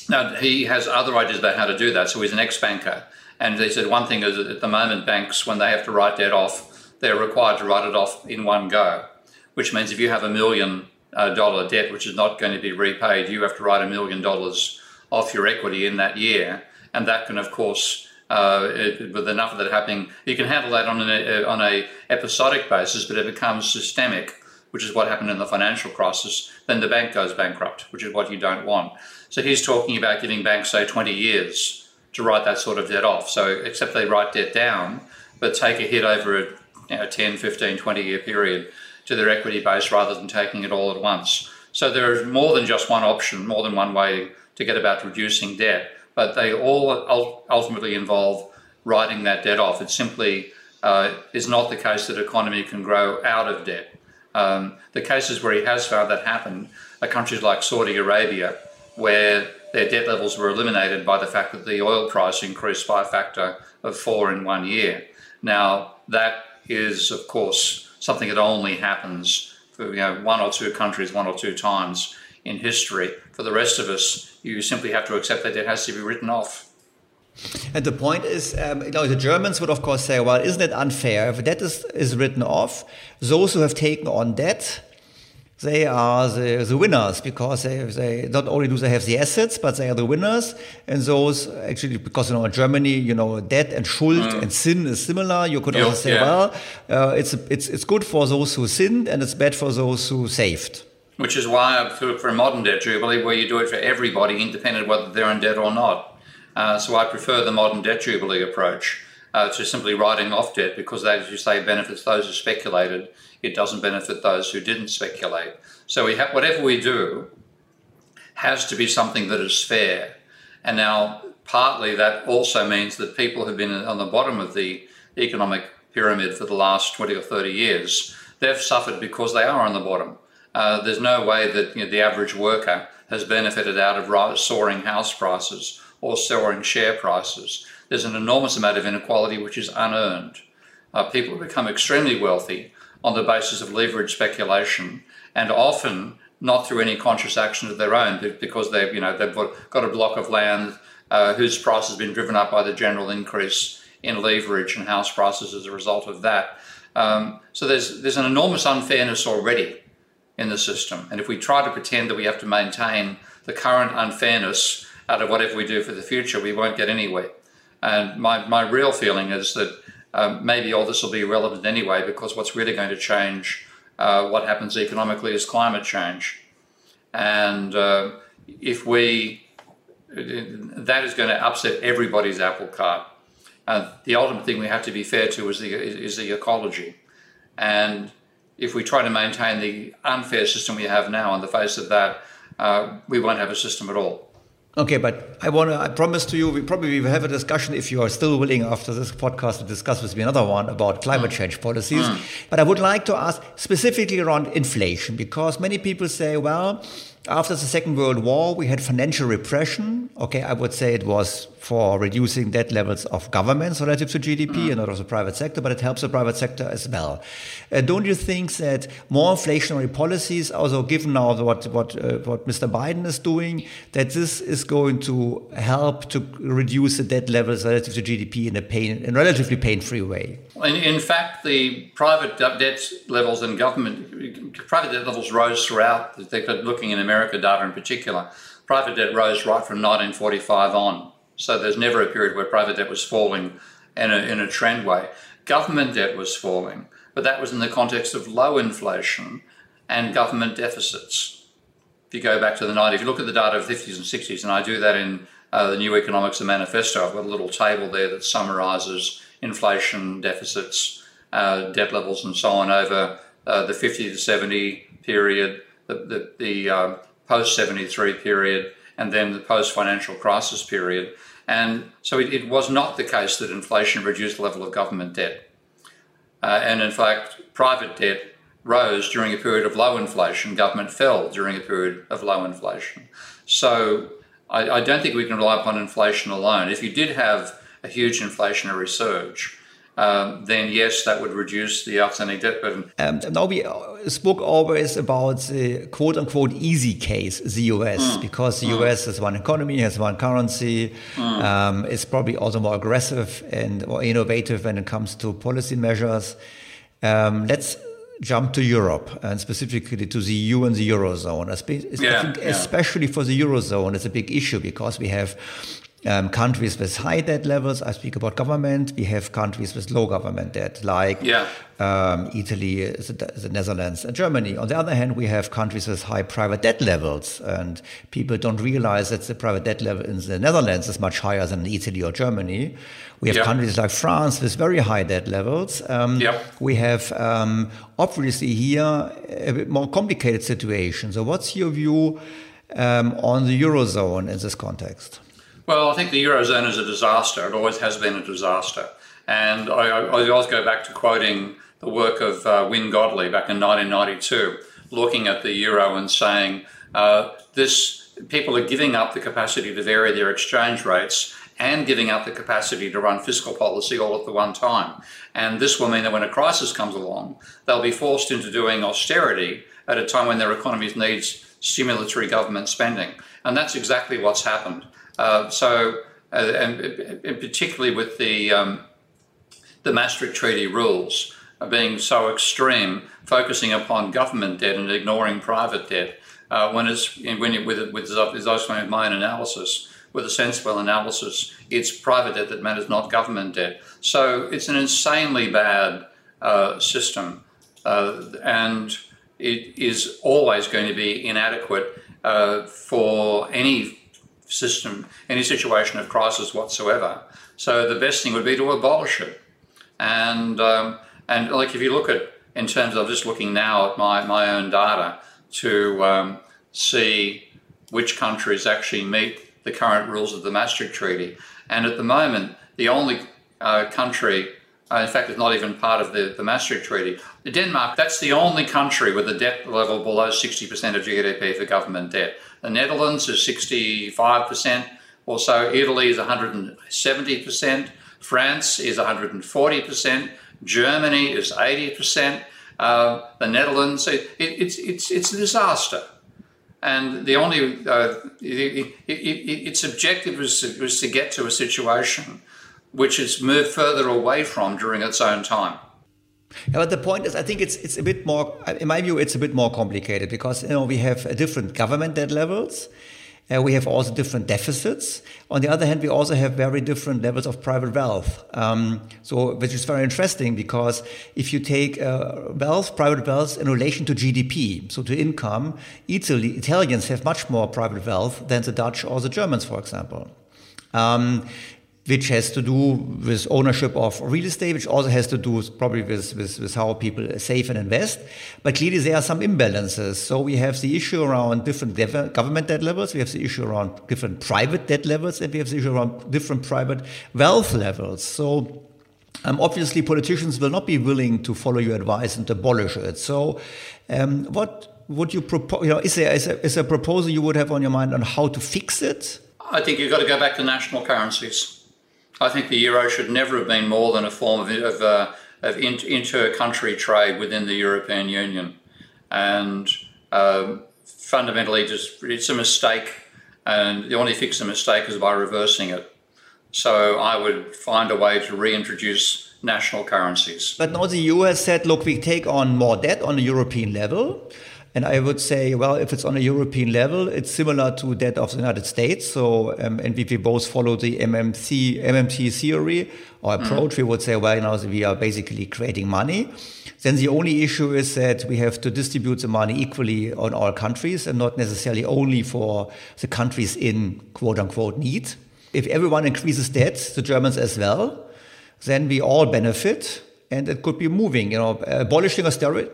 now, he has other ideas about how to do that, so he's an ex banker. And they said one thing is that at the moment, banks, when they have to write debt off, they're required to write it off in one go, which means if you have a million dollar debt which is not going to be repaid, you have to write a million dollars off your equity in that year. And that can, of course, uh, it, with enough of that happening, you can handle that on an on a episodic basis, but if it becomes systemic, which is what happened in the financial crisis. Then the bank goes bankrupt, which is what you don't want. So he's talking about giving banks say 20 years to write that sort of debt off. So, except they write debt down, but take a hit over a you know, 10, 15, 20 year period to their equity base rather than taking it all at once. So, there is more than just one option, more than one way to get about reducing debt, but they all ultimately involve writing that debt off. It simply uh, is not the case that economy can grow out of debt. Um, the cases where he has found that happen are countries like Saudi Arabia, where their debt levels were eliminated by the fact that the oil price increased by a factor of four in one year. Now, that is, of course, something that only happens for you know, one or two countries, one or two times in history. For the rest of us, you simply have to accept that it has to be written off. And the point is, um, you know, the Germans would of course say, well, isn't it unfair? If debt is, is written off, those who have taken on debt, they are the, the winners because they, they not only do they have the assets, but they are the winners. And those actually, because you know, in Germany, you know, debt and schuld mm. and sin is similar. You could also say, yeah. well, uh, it's, it's, it's good for those who sinned and it's bad for those who saved. Which is why for, for a modern debt jubilee, where you do it for everybody, independent whether they're in debt or not. Uh, so I prefer the modern debt jubilee approach uh, to simply writing off debt because that, as you say, benefits those who speculated. It doesn't benefit those who didn't speculate. So we have, whatever we do has to be something that is fair. And now, partly that also means that people who've been on the bottom of the economic pyramid for the last 20 or 30 years, they've suffered because they are on the bottom. Uh, there's no way that you know, the average worker has benefited out of soaring house prices or soaring share prices. There's an enormous amount of inequality which is unearned. Uh, people become extremely wealthy on the basis of leverage speculation and often not through any conscious action of their own because they've, you know, they've got a block of land uh, whose price has been driven up by the general increase in leverage and house prices as a result of that. Um, so there's, there's an enormous unfairness already in the system. And if we try to pretend that we have to maintain the current unfairness out of whatever we do for the future, we won't get anywhere. And my, my real feeling is that um, maybe all this will be irrelevant anyway, because what's really going to change uh, what happens economically is climate change. And uh, if we, that is going to upset everybody's apple cart. Uh, the ultimate thing we have to be fair to is the, is the ecology. And if we try to maintain the unfair system we have now in the face of that, uh, we won't have a system at all. Okay, but I want to, I promise to you, we probably will have a discussion if you are still willing after this podcast to discuss with me another one about climate mm. change policies. Mm. But I would like to ask specifically around inflation because many people say, well, after the Second World War, we had financial repression. Okay, I would say it was for reducing debt levels of governments relative to GDP mm. and not of the private sector, but it helps the private sector as well. Uh, don't you think that more inflationary policies, also given now what what uh, what Mr. Biden is doing, that this is going to help to reduce the debt levels relative to GDP in a pain, in a relatively pain-free way? In, in fact, the private debt levels in government, private debt levels rose throughout. Looking in America data in particular, private debt rose right from 1945 on. So there's never a period where private debt was falling in a, in a trend way. Government debt was falling, but that was in the context of low inflation and government deficits. If you go back to the 90s, if you look at the data of the 50s and 60s, and I do that in uh, the New Economics and Manifesto, I've got a little table there that summarizes inflation, deficits, uh, debt levels, and so on over uh, the 50 to 70 period, the, the, the uh, post 73 period, and then the post financial crisis period. And so it, it, was not the case that inflation reduced the level of government debt. Uh, and in fact, private debt rose during a period of low inflation, government fell during a period of low inflation. So I, I don't think we can rely upon inflation alone. If you did have a huge inflationary surge, um, then yes, that would reduce the outstanding debt burden. Um, now we uh, spoke always about the quote unquote easy case, the US, mm. because the mm. US has one economy, has one currency, mm. um, is probably also more aggressive and more innovative when it comes to policy measures. Um, let's jump to Europe and specifically to the EU and the Eurozone. Yeah, I think yeah. especially for the Eurozone, it's a big issue because we have um, countries with high debt levels. I speak about government. We have countries with low government debt, like yeah. um, Italy, the, the, Netherlands, and Germany. On the other hand, we have countries with high private debt levels, and people don't realize that the private debt level in the Netherlands is much higher than in Italy or Germany. We have countries like France with very high debt levels. Um, We have um, obviously here a bit more complicated situation. So, what's your view um, on the eurozone in this context? Well, I think the Eurozone is a disaster. It always has been a disaster. And I, I always go back to quoting the work of uh, Wynne Godley back in 1992, looking at the Euro and saying, uh, this people are giving up the capacity to vary their exchange rates and giving up the capacity to run fiscal policy all at the one time. And this will mean that when a crisis comes along, they'll be forced into doing austerity at a time when their economies needs stimulatory government spending. And that's exactly what's happened. Uh, so, uh, and, and, particularly with the um, the Maastricht Treaty rules being so extreme, focusing upon government debt and ignoring private debt, uh, when it's when it, with with of my analysis, with a sensible analysis, it's private debt that matters, not government debt. So it's an insanely bad uh, system, uh, and it is always going to be inadequate for any system, any situation of crisis whatsoever. So the best thing would be to abolish it. And um, and like if you look at in terms of just looking now at my, my own data to um, see which countries actually meet the current rules of the Maastricht Treaty. And at the moment, the only uh, country, uh, in fact, it's not even part of the, the Maastricht Treaty, Denmark, that's the only country with a debt level below 60% of GDP for government debt. The Netherlands is 65% or so, Italy is 170%, France is 140%. Germany is 80%. Uh, the Netherlands, it, it, it's, it's, it's a disaster. And the only, uh, it, its objective was was to get to a situation which it's moved further away from during its own time. Yeah, but the point is, I think it's it's a bit more. In my view, it's a bit more complicated because you know we have different government debt levels, uh, we have also different deficits. On the other hand, we also have very different levels of private wealth. Um, so, which is very interesting because if you take uh, wealth, private wealth in relation to GDP, so to income, Italy, Italians have much more private wealth than the Dutch or the Germans, for example. Um, which has to do with ownership of real estate, which also has to do probably with, with, with, how people save and invest. But clearly there are some imbalances. So we have the issue around different government debt levels, we have the issue around different private debt levels, and we have the issue around different private wealth levels. So um, obviously politicians will not be willing to follow your advice and abolish it. So um, what would you propose? You know, is there, is, there, a proposal you would have on your mind on how to fix it? I think you've got to go back to national currencies. I think the euro should never have been more than a form of, of, uh, of inter-country trade within the European Union, and um, fundamentally, just it's a mistake, and the only fix the mistake is by reversing it. So I would find a way to reintroduce national currencies. But now the has said, look, we take on more debt on a European level. And I would say, well, if it's on a European level, it's similar to that of the United States. So, um, and if we both follow the MMC, MMT theory or approach, mm. we would say, well, you know, we are basically creating money. Then the only issue is that we have to distribute the money equally on all countries and not necessarily only for the countries in quote unquote need. If everyone increases debt, the Germans as well, then we all benefit and it could be moving, you know, abolishing austerity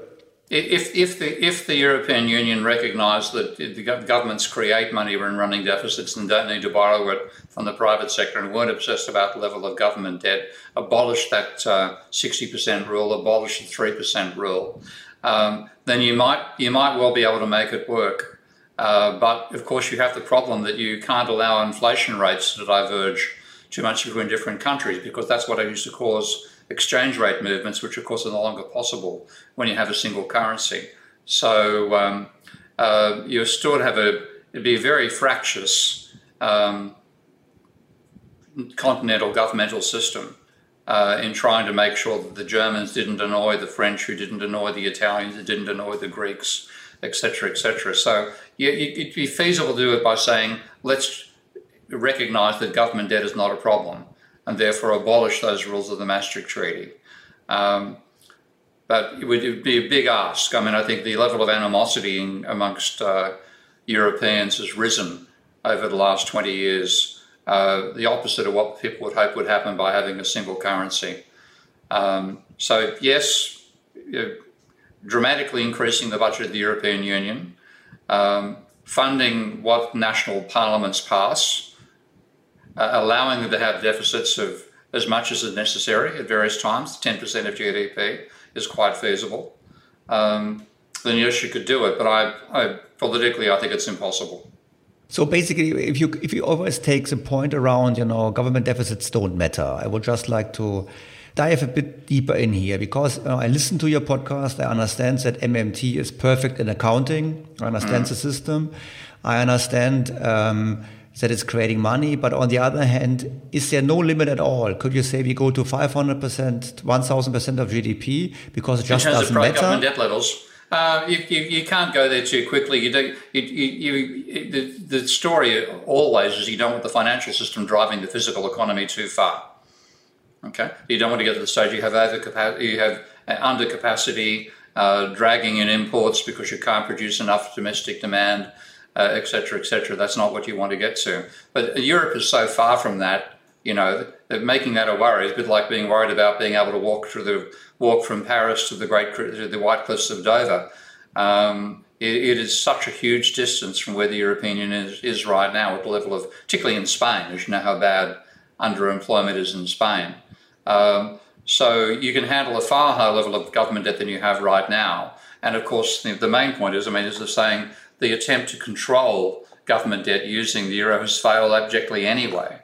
if, if, the, if the European Union recognised that the governments create money when running deficits and don't need to borrow it from the private sector and weren't obsessed about the level of government debt, abolish that uh, 60% rule, abolish the 3% rule, um, then you might, you might well be able to make it work. Uh, but of course, you have the problem that you can't allow inflation rates to diverge too much between different countries because that's what I used to cause exchange rate movements, which of course are no longer possible when you have a single currency. So um, uh, you still have a it'd be a very fractious um, continental governmental system uh, in trying to make sure that the Germans didn't annoy the French, who didn't annoy the Italians, who didn't annoy the Greeks, etc., etc. So it'd be feasible to do it by saying let's recognize that government debt is not a problem and therefore abolish those rules of the Maastricht Treaty. Um, but it would be a big ask. I mean, I think the level of animosity in, amongst uh, Europeans has risen over the last 20 years, uh, the opposite of what people would hope would happen by having a single currency. Um, so, yes, dramatically increasing the budget of the European Union, um, funding what national parliaments pass, uh, allowing them to have deficits of as much as is necessary at various times, 10% of GDP is quite feasible. Um, then yes, you could do it, but I, I politically, I think it's impossible. So basically, if you if you always take the point around, you know, government deficits don't matter, I would just like to dive a bit deeper in here because uh, I listen to your podcast. I understand that MMT is perfect in accounting. I understand mm. the system. I understand um, that it's creating money. But on the other hand, is there no limit at all? Could you say we go to 500%, 1000% of GDP because it just doesn't matter? Government debt levels. Uh, you, you, you, can't go there too quickly. You do, you, you, the, the story always is you don't want the financial system driving the physical economy too far. Okay, you don't want to get to the stage you have overcapacity, you have undercapacity, uh, dragging in imports because you can't produce enough domestic demand, etc., uh, etc. Et That's not what you want to get to. But Europe is so far from that. You know, making that a worry is a bit like being worried about being able to walk through the walk from Paris to the Great to the White Cliffs of Dover. Um, it, it is such a huge distance from where the European Union is, is, right now at the level of, particularly in Spain, as you know how bad underemployment is in Spain. Um, so you can handle a far higher level of government debt than you have right now. And of course, the, the main point is, I mean, is the saying the attempt to control government debt using the euro has failed abjectly anyway.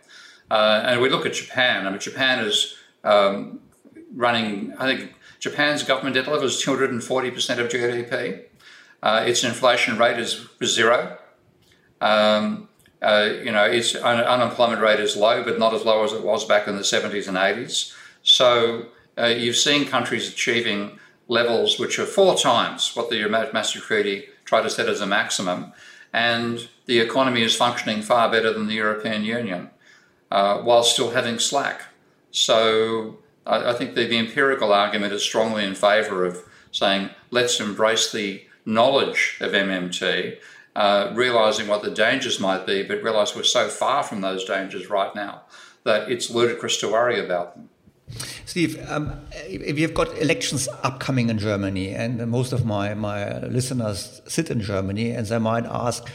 Uh, and we look at Japan. I mean, Japan is um, running, I think Japan's government debt level is 240% of GDP. Uh, its inflation rate is zero. Um, uh, you know, its un- unemployment rate is low, but not as low as it was back in the 70s and 80s. So uh, you've seen countries achieving levels which are four times what the Maastricht Treaty tried to set as a maximum, and the economy is functioning far better than the European Union, uh, while still having slack. So I, I think the, the empirical argument is strongly in favour of saying let's embrace the knowledge of MMT, uh, realizing what the dangers might be, but realize we're so far from those dangers right now that it's ludicrous to worry about them. Steve, um, we have got elections upcoming in Germany, and most of my, my listeners sit in Germany, and they might ask,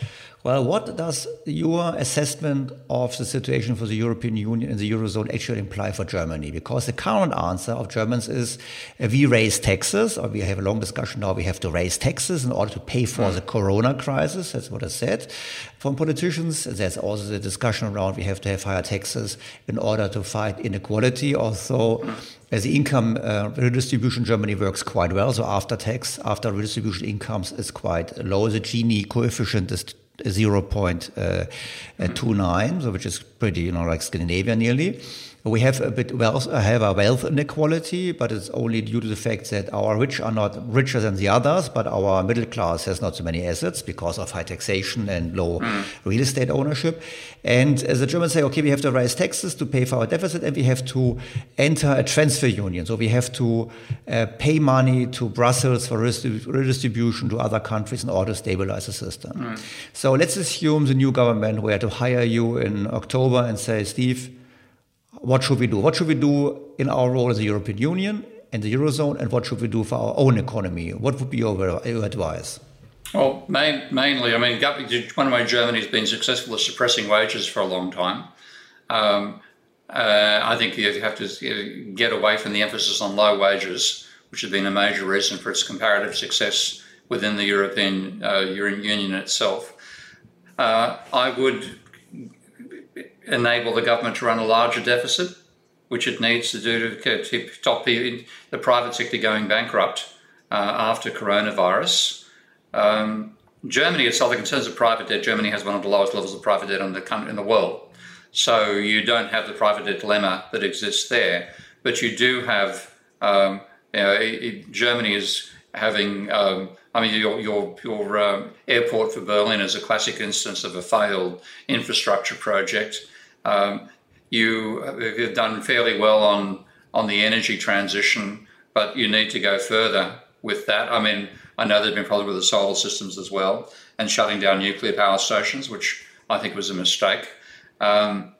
well, what does your assessment of the situation for the European Union and the Eurozone actually imply for Germany? Because the current answer of Germans is uh, we raise taxes, or we have a long discussion now, we have to raise taxes in order to pay for the corona crisis. That's what I said from politicians. There's also the discussion around we have to have higher taxes in order to fight inequality. Also, as the income uh, redistribution in Germany works quite well. So after tax, after redistribution incomes is quite low. The Gini coefficient is Uh, 0.29, so which is pretty, you know, like Scandinavia nearly. We have a bit wealth, have a wealth inequality, but it's only due to the fact that our rich are not richer than the others, but our middle class has not so many assets because of high taxation and low mm. real estate ownership. And as the Germans say, okay, we have to raise taxes to pay for our deficit, and we have to enter a transfer union. So we have to uh, pay money to Brussels for redistribution to other countries in order to stabilize the system. Mm. So let's assume the new government were to hire you in October and say, Steve what should we do? What should we do in our role as the European Union and the Eurozone, and what should we do for our own economy? What would be your, your advice? Well, main, mainly, I mean, one of my Germany has been successful at suppressing wages for a long time. Um, uh, I think you have to get away from the emphasis on low wages, which has been a major reason for its comparative success within the European, uh, Union itself. Uh, I would enable the government to run a larger deficit, which it needs to do to stop the, the private sector going bankrupt uh, after coronavirus. Um, Germany itself, in terms of private debt, Germany has one of the lowest levels of private debt in the, in the world. So you don't have the private debt dilemma that exists there, but you do have, um, you know, Germany is having um, I mean, your your your um, airport for Berlin is a classic instance of a failed infrastructure project. Um, you have done fairly well on on the energy transition, but you need to go further with that. I mean, I know there's been problems with the solar systems as well, and shutting down nuclear power stations, which I think was a mistake. Um,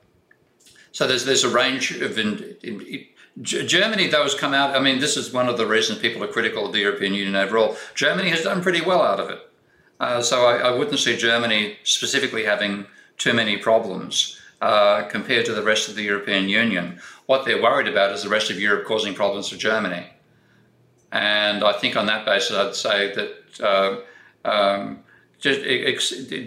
so there's there's a range of in, in, Germany, though, has come out. I mean, this is one of the reasons people are critical of the European Union overall. Germany has done pretty well out of it. Uh, so I, I, wouldn't see Germany specifically having too many problems uh, compared to the rest of the European Union. What they're worried about is the rest of Europe causing problems for Germany. And I think on that basis, I'd say that uh, um, just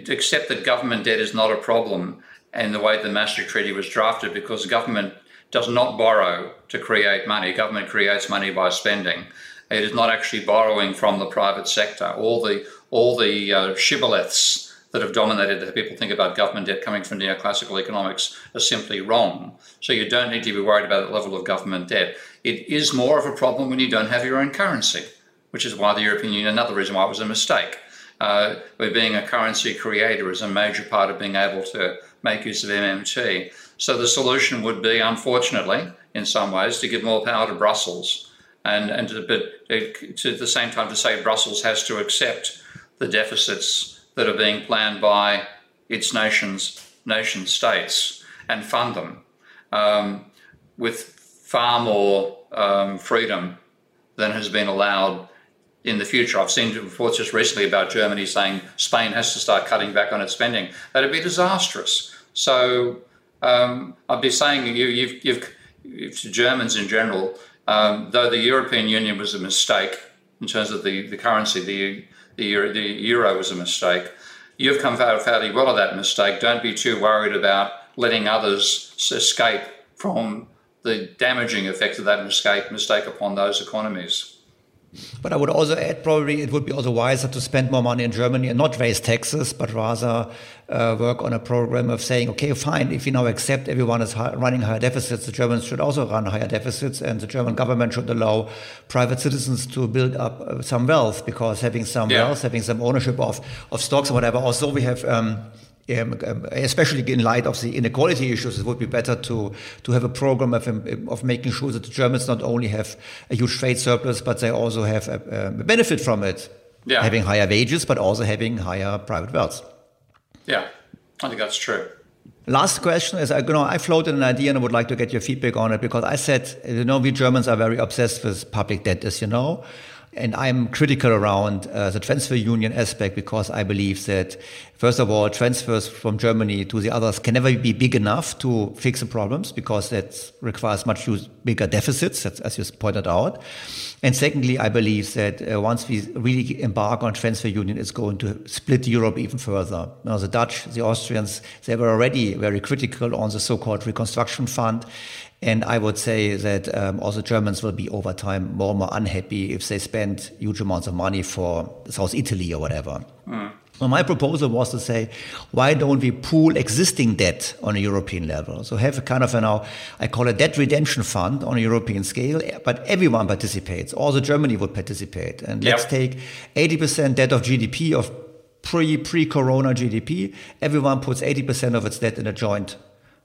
accept that government debt is not a problem and the way the Maastricht Treaty was drafted because government does not borrow to create money. Government creates money by spending. It is not actually borrowing from the private sector. All the all the uh, shibboleths that have dominated that people think about government debt coming from neoclassical economics are simply wrong. So you don't need to be worried about the level of government debt. It is more of a problem when you don't have your own currency, which is why the European Union, another reason why it was a mistake. Uh, where being a currency creator is a major part of being able to make use of MMT. So the solution would be, unfortunately, in some ways, to give more power to Brussels and, and to, but to the same time to say Brussels has to accept the deficits that are being planned by its nations, nation states and fund them um, with far more um, freedom than has been allowed in the future. I've seen reports just recently about Germany saying Spain has to start cutting back on its spending. That'd be disastrous. So um, I'd be saying you, you've, you've, to Germans in general, um, though the European Union was a mistake in terms of the, the currency, the, the, euro, the euro was a mistake. You've come out fairly well of that mistake. Don't be too worried about letting others escape from the damaging effects of that mistake, mistake upon those economies. But I would also add probably it would be also wiser to spend more money in Germany and not raise taxes, but rather uh, work on a program of saying, okay, fine, if we now accept everyone is high, running higher deficits, the Germans should also run higher deficits, and the German government should allow private citizens to build up uh, some wealth because having some yeah. wealth, having some ownership of, of stocks or whatever. Also, we have. Um, um, um, especially in light of the inequality issues, it would be better to to have a program of um, of making sure that the Germans not only have a huge trade surplus, but they also have a, a benefit from it, yeah. having higher wages, but also having higher private wealth. Yeah, I think that's true. Last question is, you know, I floated an idea and I would like to get your feedback on it because I said, you know, we Germans are very obsessed with public debt, as you know. And I'm critical around uh, the transfer union aspect because I believe that, first of all, transfers from Germany to the others can never be big enough to fix the problems because that requires much bigger deficits, as you pointed out. And secondly, I believe that uh, once we really embark on transfer union, it's going to split Europe even further. Now, the Dutch, the Austrians, they were already very critical on the so-called reconstruction fund. And I would say that um, also Germans will be over time more and more unhappy if they spend huge amounts of money for South Italy or whatever. Mm. So my proposal was to say, why don't we pool existing debt on a European level? So have a kind of, know, I call it debt redemption fund on a European scale, but everyone participates. Also Germany would participate. And yep. let's take 80% debt of GDP of pre, pre-corona GDP. Everyone puts 80% of its debt in a joint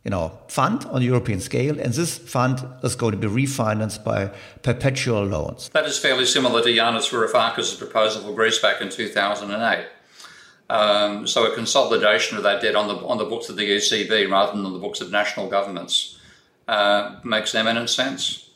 you know, fund on European scale, and this fund is going to be refinanced by perpetual loans. That is fairly similar to Yanis Varoufakis' proposal for Greece back in 2008. Um, so a consolidation of that debt on the on the books of the ECB rather than on the books of national governments uh, makes eminent sense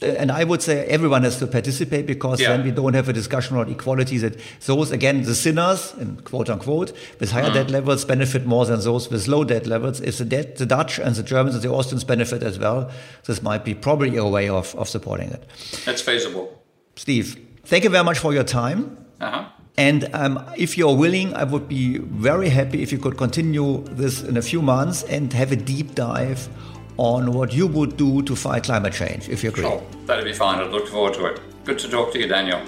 and I would say everyone has to participate because yeah. then we don't have a discussion on equality that those, again, the sinners, in quote unquote, with higher mm. debt levels benefit more than those with low debt levels. If the debt, the Dutch and the Germans and the Austrians benefit as well, this might be probably a way of, of supporting it. That's feasible. Steve, thank you very much for your time. Uh-huh. And um, if you're willing, I would be very happy if you could continue this in a few months and have a deep dive on what you would do to fight climate change, if you agree. Sure, that'd be fine. I'd look forward to it. Good to talk to you, Daniel.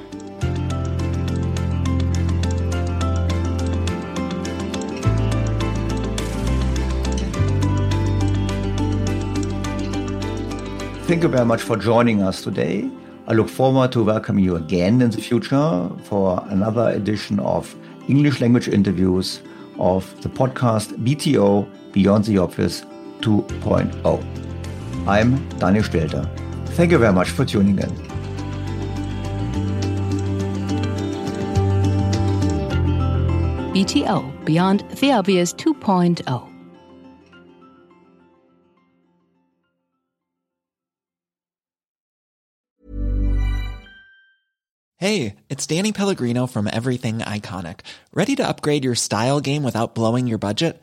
Thank you very much for joining us today. I look forward to welcoming you again in the future for another edition of English language interviews of the podcast BTO Beyond the Obvious 2.0. I'm Daniel Stelter. Thank you very much for tuning in. BTO Beyond the Obvious 2.0. Hey, it's Danny Pellegrino from Everything Iconic. Ready to upgrade your style game without blowing your budget?